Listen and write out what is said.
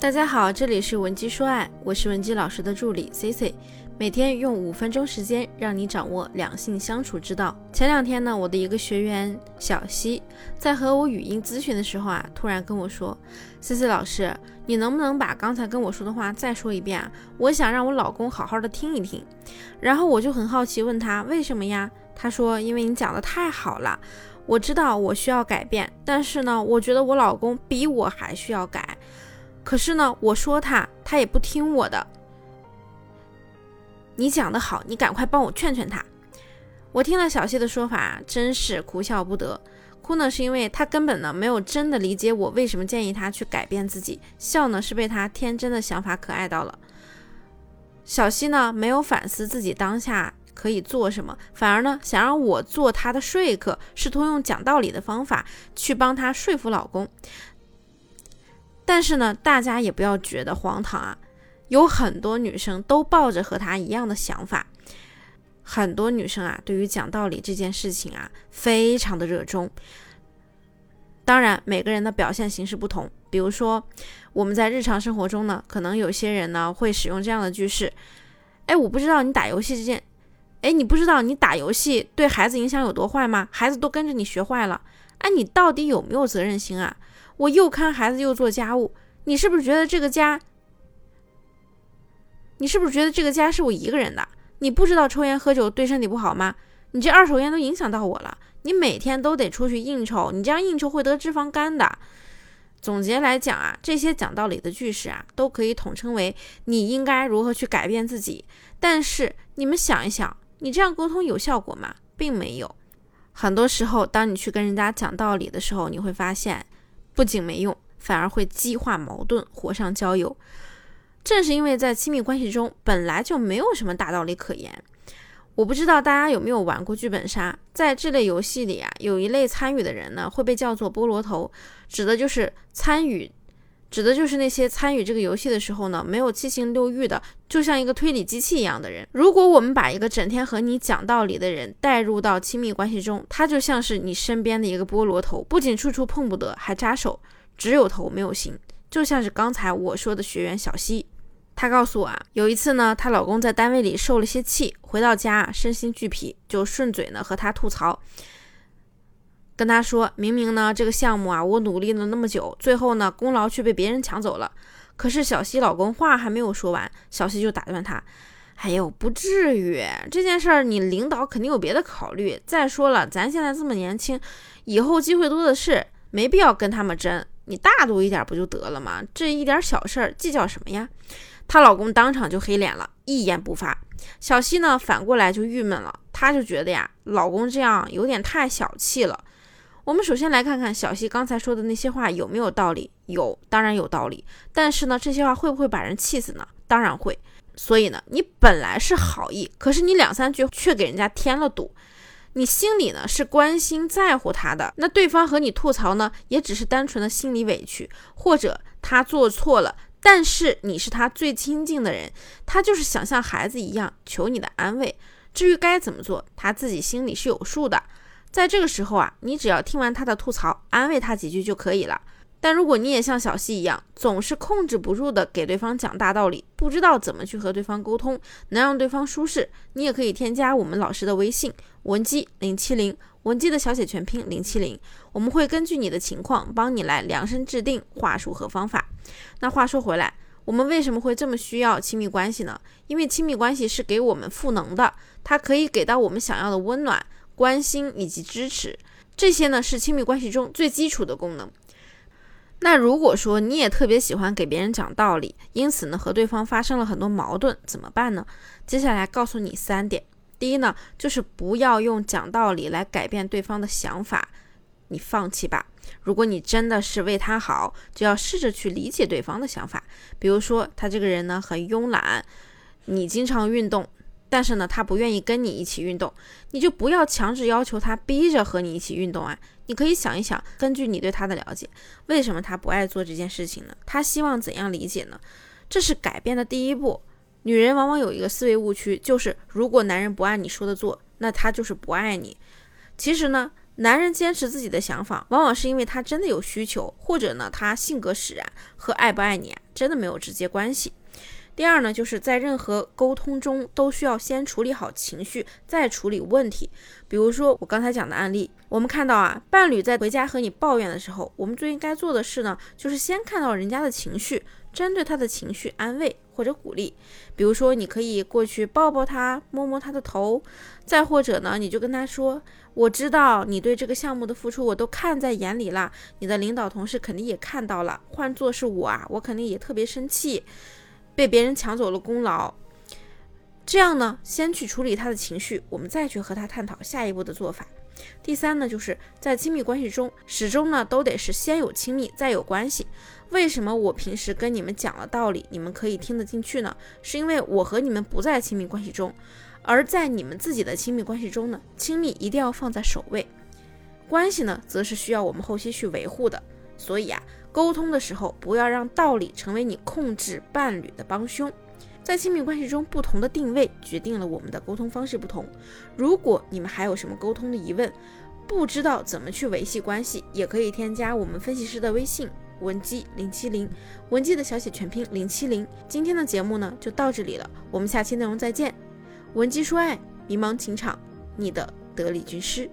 大家好，这里是文姬说爱，我是文姬老师的助理 C C，每天用五分钟时间让你掌握两性相处之道。前两天呢，我的一个学员小西在和我语音咨询的时候啊，突然跟我说：“C C 老师，你能不能把刚才跟我说的话再说一遍啊？我想让我老公好好的听一听。”然后我就很好奇问他为什么呀？他说：“因为你讲的太好了，我知道我需要改变，但是呢，我觉得我老公比我还需要改。”可是呢，我说他，他也不听我的。你讲的好，你赶快帮我劝劝他。我听了小谢的说法，真是哭笑不得。哭呢，是因为他根本呢没有真的理解我为什么建议他去改变自己；笑呢，是被他天真的想法可爱到了。小西呢，没有反思自己当下可以做什么，反而呢想让我做他的说客，试图用讲道理的方法去帮他说服老公。但是呢，大家也不要觉得荒唐啊，有很多女生都抱着和他一样的想法。很多女生啊，对于讲道理这件事情啊，非常的热衷。当然，每个人的表现形式不同。比如说，我们在日常生活中呢，可能有些人呢会使用这样的句式：哎，我不知道你打游戏这件，哎，你不知道你打游戏对孩子影响有多坏吗？孩子都跟着你学坏了。哎，你到底有没有责任心啊？我又看孩子又做家务，你是不是觉得这个家？你是不是觉得这个家是我一个人的？你不知道抽烟喝酒对身体不好吗？你这二手烟都影响到我了。你每天都得出去应酬，你这样应酬会得脂肪肝的。总结来讲啊，这些讲道理的句式啊，都可以统称为你应该如何去改变自己。但是你们想一想，你这样沟通有效果吗？并没有。很多时候，当你去跟人家讲道理的时候，你会发现。不仅没用，反而会激化矛盾，火上浇油。正是因为在亲密关系中本来就没有什么大道理可言。我不知道大家有没有玩过剧本杀，在这类游戏里啊，有一类参与的人呢，会被叫做菠萝头，指的就是参与。指的就是那些参与这个游戏的时候呢，没有七情六欲的，就像一个推理机器一样的人。如果我们把一个整天和你讲道理的人带入到亲密关系中，他就像是你身边的一个菠萝头，不仅处处碰不得，还扎手，只有头没有心。就像是刚才我说的学员小西，她告诉我啊，有一次呢，她老公在单位里受了些气，回到家身心俱疲，就顺嘴呢和她吐槽。跟他说明明呢，这个项目啊，我努力了那么久，最后呢，功劳却被别人抢走了。可是小西老公话还没有说完，小西就打断他：“哎呦，不至于，这件事儿你领导肯定有别的考虑。再说了，咱现在这么年轻，以后机会多的是，没必要跟他们争。你大度一点不就得了吗？这一点小事儿计较什么呀？”她老公当场就黑脸了，一言不发。小西呢，反过来就郁闷了，她就觉得呀，老公这样有点太小气了。我们首先来看看小西刚才说的那些话有没有道理？有，当然有道理。但是呢，这些话会不会把人气死呢？当然会。所以呢，你本来是好意，可是你两三句却给人家添了堵。你心里呢是关心在乎他的，那对方和你吐槽呢，也只是单纯的心理委屈，或者他做错了，但是你是他最亲近的人，他就是想像孩子一样求你的安慰。至于该怎么做，他自己心里是有数的。在这个时候啊，你只要听完他的吐槽，安慰他几句就可以了。但如果你也像小西一样，总是控制不住的给对方讲大道理，不知道怎么去和对方沟通，能让对方舒适，你也可以添加我们老师的微信文姬零七零，文姬的小写全拼零七零，我们会根据你的情况帮你来量身制定话术和方法。那话说回来，我们为什么会这么需要亲密关系呢？因为亲密关系是给我们赋能的，它可以给到我们想要的温暖。关心以及支持，这些呢是亲密关系中最基础的功能。那如果说你也特别喜欢给别人讲道理，因此呢和对方发生了很多矛盾，怎么办呢？接下来告诉你三点。第一呢，就是不要用讲道理来改变对方的想法，你放弃吧。如果你真的是为他好，就要试着去理解对方的想法。比如说他这个人呢很慵懒，你经常运动。但是呢，他不愿意跟你一起运动，你就不要强制要求他，逼着和你一起运动啊。你可以想一想，根据你对他的了解，为什么他不爱做这件事情呢？他希望怎样理解呢？这是改变的第一步。女人往往有一个思维误区，就是如果男人不按你说的做，那他就是不爱你。其实呢，男人坚持自己的想法，往往是因为他真的有需求，或者呢，他性格使然，和爱不爱你啊。真的没有直接关系。第二呢，就是在任何沟通中都需要先处理好情绪，再处理问题。比如说我刚才讲的案例，我们看到啊，伴侣在回家和你抱怨的时候，我们最应该做的事呢，就是先看到人家的情绪，针对他的情绪安慰或者鼓励。比如说，你可以过去抱抱他，摸摸他的头，再或者呢，你就跟他说：“我知道你对这个项目的付出，我都看在眼里了。你的领导同事肯定也看到了，换做是我啊，我肯定也特别生气。”被别人抢走了功劳，这样呢，先去处理他的情绪，我们再去和他探讨下一步的做法。第三呢，就是在亲密关系中，始终呢都得是先有亲密，再有关系。为什么我平时跟你们讲了道理，你们可以听得进去呢？是因为我和你们不在亲密关系中，而在你们自己的亲密关系中呢，亲密一定要放在首位，关系呢，则是需要我们后期去维护的。所以啊。沟通的时候，不要让道理成为你控制伴侣的帮凶。在亲密关系中，不同的定位决定了我们的沟通方式不同。如果你们还有什么沟通的疑问，不知道怎么去维系关系，也可以添加我们分析师的微信文姬零七零，文姬的小写全拼零七零。今天的节目呢就到这里了，我们下期内容再见。文姬说爱，迷茫情场，你的得力军师。